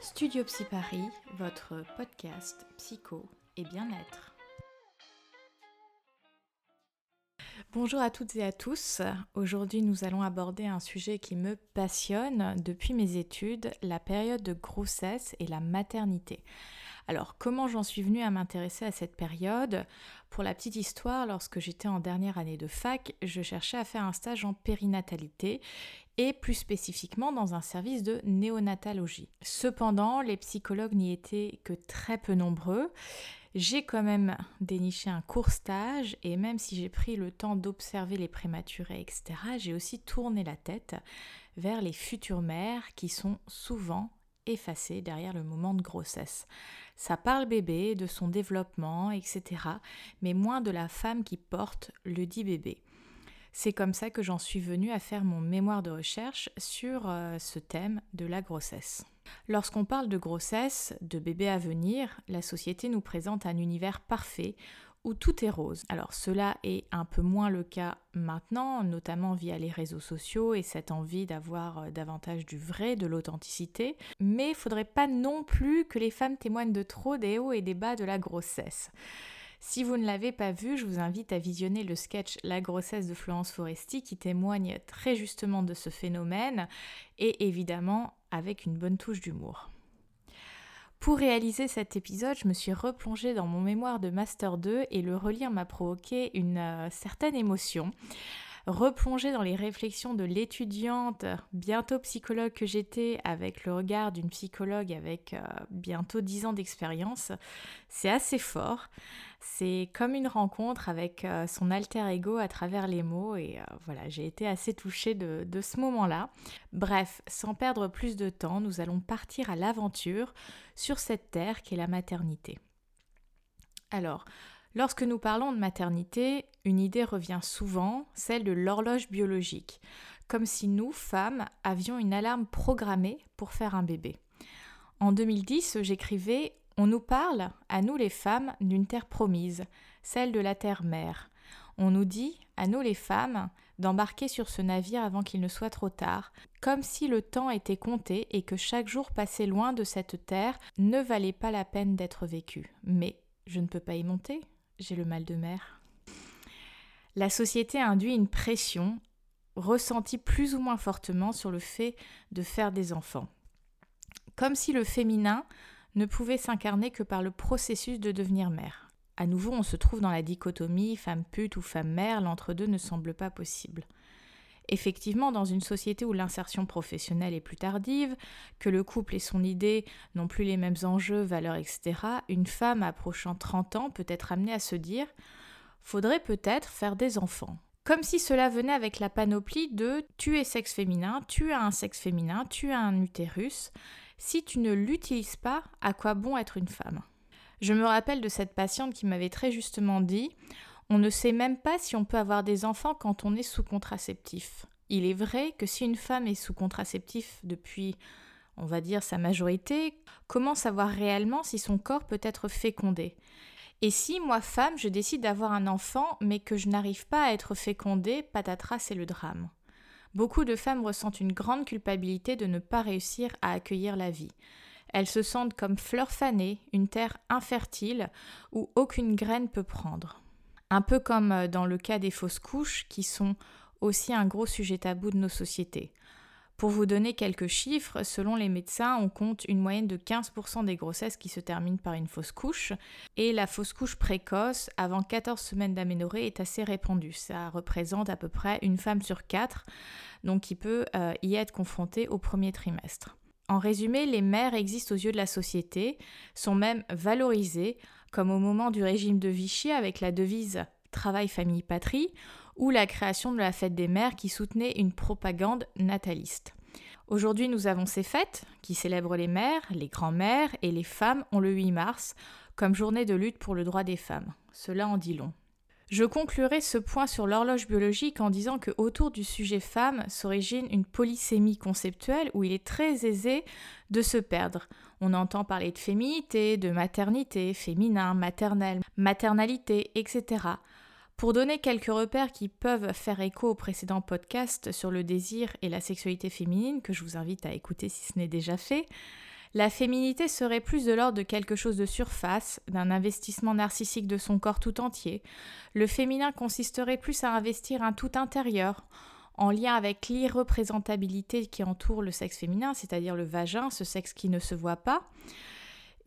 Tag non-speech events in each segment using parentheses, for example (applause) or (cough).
Studio Psy Paris, votre podcast psycho et bien-être. Bonjour à toutes et à tous. Aujourd'hui, nous allons aborder un sujet qui me passionne depuis mes études, la période de grossesse et la maternité. Alors, comment j'en suis venue à m'intéresser à cette période? Pour la petite histoire, lorsque j'étais en dernière année de fac, je cherchais à faire un stage en périnatalité et plus spécifiquement dans un service de néonatologie. Cependant, les psychologues n'y étaient que très peu nombreux. J'ai quand même déniché un court stage et même si j'ai pris le temps d'observer les prématurés, etc., j'ai aussi tourné la tête vers les futures mères qui sont souvent effacées derrière le moment de grossesse. Ça parle bébé, de son développement, etc., mais moins de la femme qui porte le dit bébé. C'est comme ça que j'en suis venue à faire mon mémoire de recherche sur euh, ce thème de la grossesse. Lorsqu'on parle de grossesse, de bébé à venir, la société nous présente un univers parfait où tout est rose. Alors cela est un peu moins le cas maintenant, notamment via les réseaux sociaux et cette envie d'avoir euh, davantage du vrai, de l'authenticité, mais il faudrait pas non plus que les femmes témoignent de trop des hauts et des bas de la grossesse. Si vous ne l'avez pas vu, je vous invite à visionner le sketch La grossesse de Florence Foresti qui témoigne très justement de ce phénomène et évidemment avec une bonne touche d'humour. Pour réaliser cet épisode, je me suis replongée dans mon mémoire de Master 2 et le relire m'a provoqué une euh, certaine émotion. Replonger dans les réflexions de l'étudiante, bientôt psychologue que j'étais, avec le regard d'une psychologue avec euh, bientôt 10 ans d'expérience, c'est assez fort. C'est comme une rencontre avec euh, son alter ego à travers les mots et euh, voilà, j'ai été assez touchée de, de ce moment-là. Bref, sans perdre plus de temps, nous allons partir à l'aventure sur cette terre qu'est la maternité. Alors, Lorsque nous parlons de maternité, une idée revient souvent, celle de l'horloge biologique, comme si nous, femmes, avions une alarme programmée pour faire un bébé. En 2010, j'écrivais On nous parle, à nous les femmes, d'une terre promise, celle de la terre-mère. On nous dit, à nous les femmes, d'embarquer sur ce navire avant qu'il ne soit trop tard, comme si le temps était compté et que chaque jour passé loin de cette terre ne valait pas la peine d'être vécu. Mais je ne peux pas y monter, j'ai le mal de mer. La société induit une pression ressentie plus ou moins fortement sur le fait de faire des enfants. Comme si le féminin ne pouvait s'incarner que par le processus de devenir mère. À nouveau, on se trouve dans la dichotomie femme pute ou femme mère, l'entre-deux ne semble pas possible. Effectivement, dans une société où l'insertion professionnelle est plus tardive, que le couple et son idée n'ont plus les mêmes enjeux, valeurs, etc., une femme approchant 30 ans peut être amenée à se dire faudrait peut-être faire des enfants. Comme si cela venait avec la panoplie de tu es sexe féminin, tu as un sexe féminin, tu as un utérus. Si tu ne l'utilises pas, à quoi bon être une femme? Je me rappelle de cette patiente qui m'avait très justement dit on ne sait même pas si on peut avoir des enfants quand on est sous contraceptif. Il est vrai que si une femme est sous contraceptif depuis, on va dire, sa majorité, comment savoir réellement si son corps peut être fécondé? Et si, moi, femme, je décide d'avoir un enfant, mais que je n'arrive pas à être fécondée, patatras, c'est le drame. Beaucoup de femmes ressentent une grande culpabilité de ne pas réussir à accueillir la vie. Elles se sentent comme fleurs fanées, une terre infertile où aucune graine peut prendre. Un peu comme euh, dans le cas des fausses couches, qui sont aussi un gros sujet tabou de nos sociétés. Pour vous donner quelques chiffres, selon les médecins, on compte une moyenne de 15% des grossesses qui se terminent par une fausse couche. Et la fausse couche précoce, avant 14 semaines d'aménorrhée, est assez répandue. Ça représente à peu près une femme sur quatre, donc qui peut euh, y être confrontée au premier trimestre. En résumé, les mères existent aux yeux de la société, sont même valorisées, comme au moment du régime de Vichy avec la devise Travail, famille, patrie, ou la création de la fête des mères qui soutenait une propagande nataliste. Aujourd'hui, nous avons ces fêtes qui célèbrent les mères, les grands-mères et les femmes ont le 8 mars comme journée de lutte pour le droit des femmes. Cela en dit long. Je conclurai ce point sur l'horloge biologique en disant que autour du sujet femme s'origine une polysémie conceptuelle où il est très aisé de se perdre. On entend parler de féminité, de maternité, féminin, maternelle, maternalité, etc. Pour donner quelques repères qui peuvent faire écho au précédent podcast sur le désir et la sexualité féminine, que je vous invite à écouter si ce n'est déjà fait, La féminité serait plus de l'ordre de quelque chose de surface, d'un investissement narcissique de son corps tout entier. Le féminin consisterait plus à investir un tout intérieur, en lien avec l'irreprésentabilité qui entoure le sexe féminin, c'est-à-dire le vagin, ce sexe qui ne se voit pas.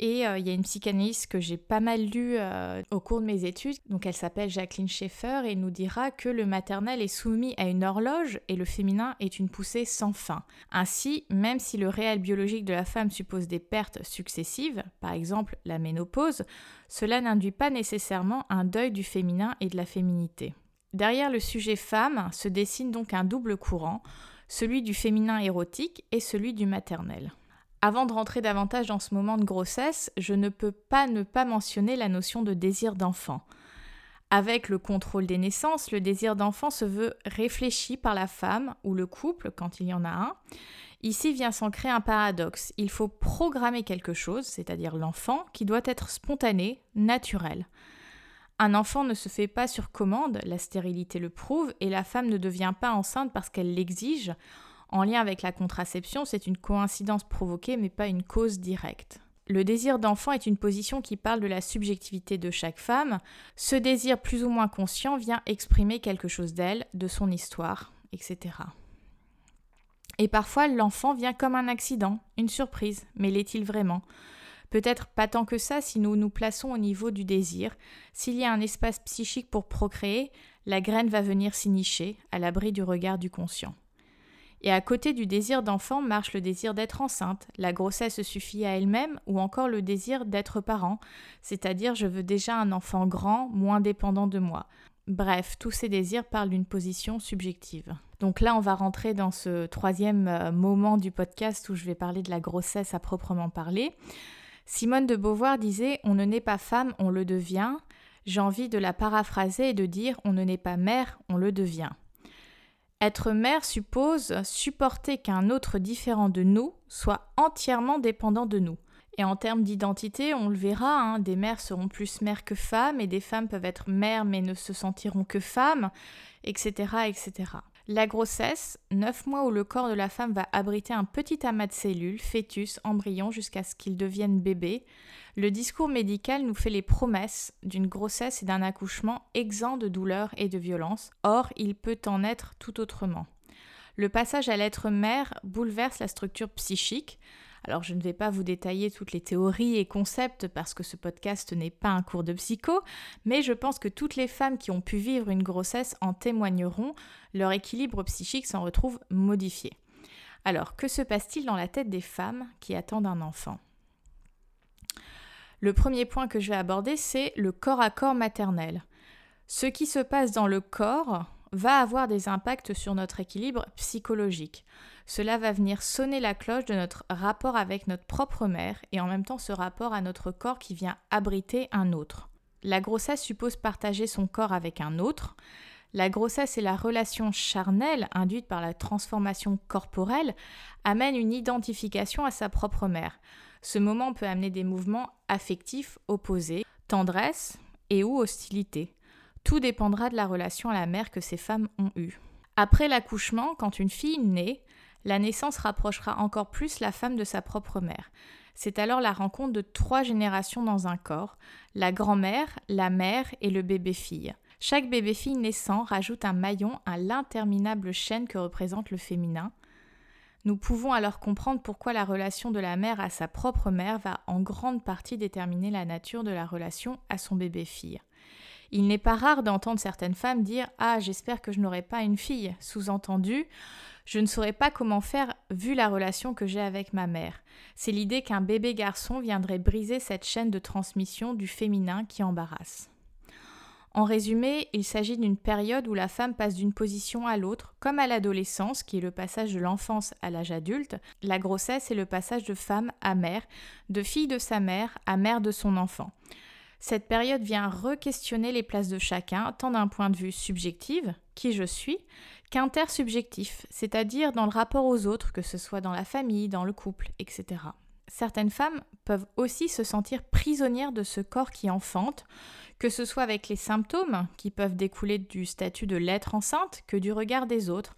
Et euh, il y a une psychanalyste que j'ai pas mal lue euh, au cours de mes études, donc elle s'appelle Jacqueline Schaeffer et nous dira que le maternel est soumis à une horloge et le féminin est une poussée sans fin. Ainsi, même si le réel biologique de la femme suppose des pertes successives, par exemple la ménopause, cela n'induit pas nécessairement un deuil du féminin et de la féminité. Derrière le sujet femme se dessine donc un double courant, celui du féminin érotique et celui du maternel. Avant de rentrer davantage dans ce moment de grossesse, je ne peux pas ne pas mentionner la notion de désir d'enfant. Avec le contrôle des naissances, le désir d'enfant se veut réfléchi par la femme ou le couple quand il y en a un. Ici vient s'ancrer un paradoxe. Il faut programmer quelque chose, c'est-à-dire l'enfant, qui doit être spontané, naturel. Un enfant ne se fait pas sur commande, la stérilité le prouve, et la femme ne devient pas enceinte parce qu'elle l'exige en lien avec la contraception, c'est une coïncidence provoquée mais pas une cause directe. Le désir d'enfant est une position qui parle de la subjectivité de chaque femme. Ce désir plus ou moins conscient vient exprimer quelque chose d'elle, de son histoire, etc. Et parfois l'enfant vient comme un accident, une surprise, mais l'est-il vraiment? Peut-être pas tant que ça si nous nous plaçons au niveau du désir. S'il y a un espace psychique pour procréer, la graine va venir s'y nicher, à l'abri du regard du conscient. Et à côté du désir d'enfant marche le désir d'être enceinte, la grossesse suffit à elle-même ou encore le désir d'être parent, c'est-à-dire je veux déjà un enfant grand, moins dépendant de moi. Bref, tous ces désirs parlent d'une position subjective. Donc là, on va rentrer dans ce troisième euh, moment du podcast où je vais parler de la grossesse à proprement parler. Simone de Beauvoir disait On ne naît pas femme, on le devient. J'ai envie de la paraphraser et de dire On ne naît pas mère, on le devient. Être mère suppose supporter qu'un autre différent de nous soit entièrement dépendant de nous. Et en termes d'identité, on le verra, hein, des mères seront plus mères que femmes, et des femmes peuvent être mères mais ne se sentiront que femmes, etc. etc. La grossesse, 9 mois où le corps de la femme va abriter un petit amas de cellules, fœtus, embryon, jusqu'à ce qu'il devienne bébé, le discours médical nous fait les promesses d'une grossesse et d'un accouchement exempt de douleur et de violence. Or, il peut en être tout autrement. Le passage à l'être mère bouleverse la structure psychique. Alors je ne vais pas vous détailler toutes les théories et concepts parce que ce podcast n'est pas un cours de psycho, mais je pense que toutes les femmes qui ont pu vivre une grossesse en témoigneront, leur équilibre psychique s'en retrouve modifié. Alors que se passe-t-il dans la tête des femmes qui attendent un enfant? Le premier point que je vais aborder, c'est le corps à corps maternel. Ce qui se passe dans le corps va avoir des impacts sur notre équilibre psychologique. Cela va venir sonner la cloche de notre rapport avec notre propre mère et en même temps ce rapport à notre corps qui vient abriter un autre. La grossesse suppose partager son corps avec un autre. La grossesse et la relation charnelle induite par la transformation corporelle amènent une identification à sa propre mère. Ce moment peut amener des mouvements affectifs opposés, tendresse et ou hostilité. Tout dépendra de la relation à la mère que ces femmes ont eue. Après l'accouchement, quand une fille naît, la naissance rapprochera encore plus la femme de sa propre mère. C'est alors la rencontre de trois générations dans un corps, la grand-mère, la mère et le bébé-fille. Chaque bébé-fille naissant rajoute un maillon à l'interminable chaîne que représente le féminin, nous pouvons alors comprendre pourquoi la relation de la mère à sa propre mère va en grande partie déterminer la nature de la relation à son bébé-fille. Il n'est pas rare d'entendre certaines femmes dire Ah, j'espère que je n'aurai pas une fille. Sous-entendu, je ne saurais pas comment faire vu la relation que j'ai avec ma mère. C'est l'idée qu'un bébé garçon viendrait briser cette chaîne de transmission du féminin qui embarrasse. En résumé, il s'agit d'une période où la femme passe d'une position à l'autre, comme à l'adolescence, qui est le passage de l'enfance à l'âge adulte, la grossesse est le passage de femme à mère, de fille de sa mère à mère de son enfant. Cette période vient re-questionner les places de chacun, tant d'un point de vue subjectif, qui je suis, qu'intersubjectif, c'est-à-dire dans le rapport aux autres, que ce soit dans la famille, dans le couple, etc. Certaines femmes peuvent aussi se sentir prisonnières de ce corps qui enfante, que ce soit avec les symptômes qui peuvent découler du statut de l'être enceinte que du regard des autres,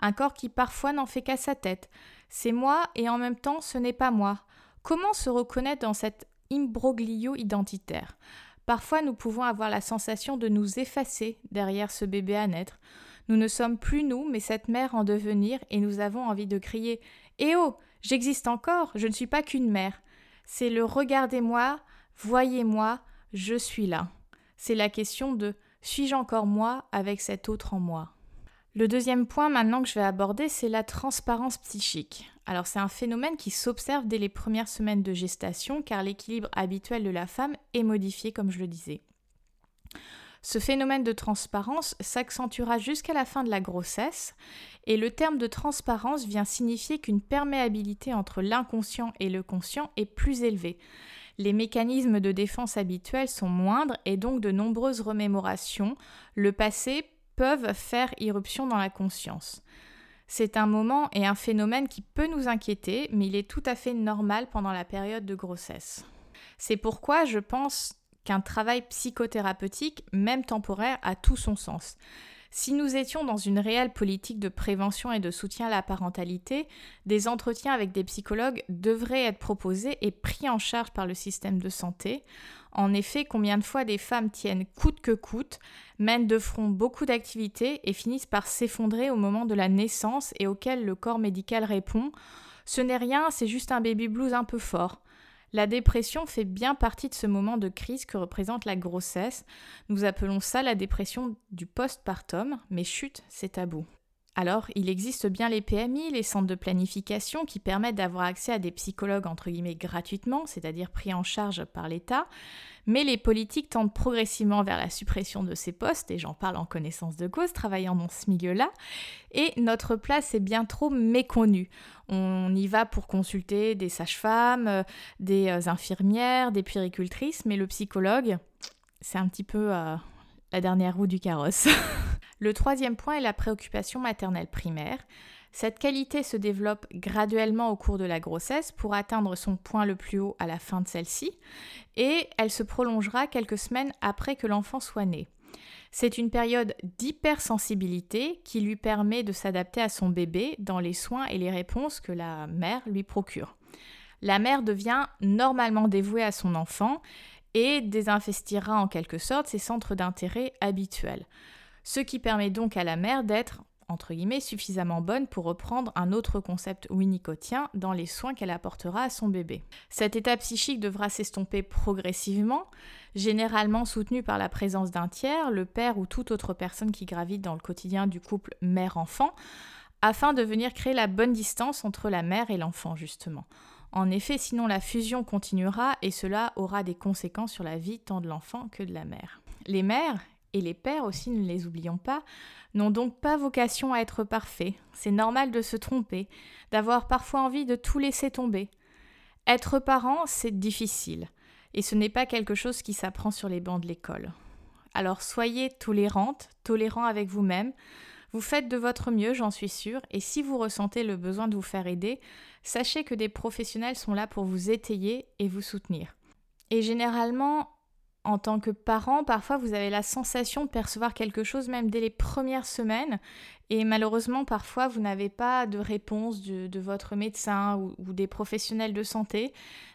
un corps qui parfois n'en fait qu'à sa tête. C'est moi et en même temps ce n'est pas moi. comment se reconnaître dans cet imbroglio identitaire? Parfois, nous pouvons avoir la sensation de nous effacer derrière ce bébé à naître. Nous ne sommes plus nous, mais cette mère en devenir, et nous avons envie de crier Eh oh, j'existe encore, je ne suis pas qu'une mère. C'est le regardez-moi, voyez-moi, je suis là. C'est la question de suis-je encore moi avec cet autre en moi? Le deuxième point maintenant que je vais aborder, c'est la transparence psychique. Alors c'est un phénomène qui s'observe dès les premières semaines de gestation car l'équilibre habituel de la femme est modifié comme je le disais. Ce phénomène de transparence s'accentuera jusqu'à la fin de la grossesse et le terme de transparence vient signifier qu'une perméabilité entre l'inconscient et le conscient est plus élevée. Les mécanismes de défense habituels sont moindres et donc de nombreuses remémorations, le passé peuvent faire irruption dans la conscience. C'est un moment et un phénomène qui peut nous inquiéter, mais il est tout à fait normal pendant la période de grossesse. C'est pourquoi je pense qu'un travail psychothérapeutique, même temporaire, a tout son sens. Si nous étions dans une réelle politique de prévention et de soutien à la parentalité, des entretiens avec des psychologues devraient être proposés et pris en charge par le système de santé. En effet, combien de fois des femmes tiennent coûte que coûte, mènent de front beaucoup d'activités et finissent par s'effondrer au moment de la naissance et auquel le corps médical répond Ce n'est rien, c'est juste un baby blues un peu fort. La dépression fait bien partie de ce moment de crise que représente la grossesse. Nous appelons ça la dépression du postpartum, mais chut, c'est tabou. Alors, il existe bien les PMI, les centres de planification, qui permettent d'avoir accès à des psychologues entre guillemets gratuitement, c'est-à-dire pris en charge par l'État, mais les politiques tendent progressivement vers la suppression de ces postes, et j'en parle en connaissance de cause, travaillant dans ce milieu-là, et notre place est bien trop méconnue. On y va pour consulter des sages-femmes, des euh, infirmières, des puéricultrices, mais le psychologue, c'est un petit peu euh, la dernière roue du carrosse. (laughs) Le troisième point est la préoccupation maternelle primaire. Cette qualité se développe graduellement au cours de la grossesse pour atteindre son point le plus haut à la fin de celle-ci, et elle se prolongera quelques semaines après que l'enfant soit né. C'est une période d'hypersensibilité qui lui permet de s'adapter à son bébé dans les soins et les réponses que la mère lui procure. La mère devient normalement dévouée à son enfant et désinvestira en quelque sorte ses centres d'intérêt habituels ce qui permet donc à la mère d'être entre guillemets, suffisamment bonne pour reprendre un autre concept winnicotien dans les soins qu'elle apportera à son bébé. Cet état psychique devra s'estomper progressivement, généralement soutenu par la présence d'un tiers, le père ou toute autre personne qui gravite dans le quotidien du couple mère-enfant, afin de venir créer la bonne distance entre la mère et l'enfant, justement. En effet, sinon la fusion continuera et cela aura des conséquences sur la vie tant de l'enfant que de la mère. Les mères, et les pères aussi, ne les oublions pas, n'ont donc pas vocation à être parfaits. C'est normal de se tromper, d'avoir parfois envie de tout laisser tomber. Être parent, c'est difficile, et ce n'est pas quelque chose qui s'apprend sur les bancs de l'école. Alors soyez tolérante, tolérant avec vous-même. Vous faites de votre mieux, j'en suis sûre, et si vous ressentez le besoin de vous faire aider, sachez que des professionnels sont là pour vous étayer et vous soutenir. Et généralement, en tant que parent, parfois vous avez la sensation de percevoir quelque chose même dès les premières semaines et malheureusement parfois vous n'avez pas de réponse de, votre médecin ou, des professionnels de santé,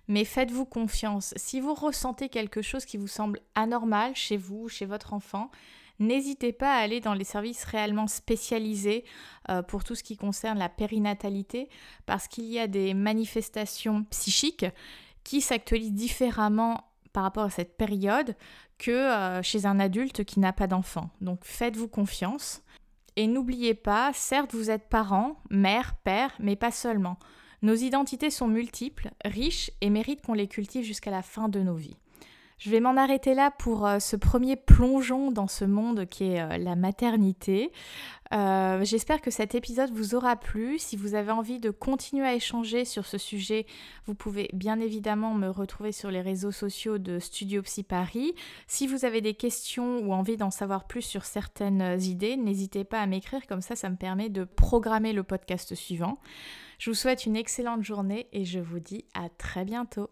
mais faites-vous confiance. Si vous ressentez quelque chose qui vous semble anormal chez vous, chez votre enfant, n'hésitez pas à aller dans les services réellement spécialisés euh, pour tout ce qui concerne la périnatalité parce qu'il y a des manifestations psychiques qui s'actualisent différemment par rapport à cette période que euh, chez un adulte qui n'a pas d'enfant. Donc faites-vous confiance. Et n'oubliez pas, certes vous êtes parent, mère, père, mais pas seulement. Nos identités sont multiples, riches et méritent qu'on les cultive jusqu'à la fin de nos vies. Je vais m'en arrêter là pour euh, ce premier plongeon dans ce monde qui est euh, la maternité. Euh, j'espère que cet épisode vous aura plu. Si vous avez envie de continuer à échanger sur ce sujet, vous pouvez bien évidemment me retrouver sur les réseaux sociaux de Studio Psy Paris. Si vous avez des questions ou envie d'en savoir plus sur certaines idées, n'hésitez pas à m'écrire, comme ça ça me permet de programmer le podcast suivant. Je vous souhaite une excellente journée et je vous dis à très bientôt.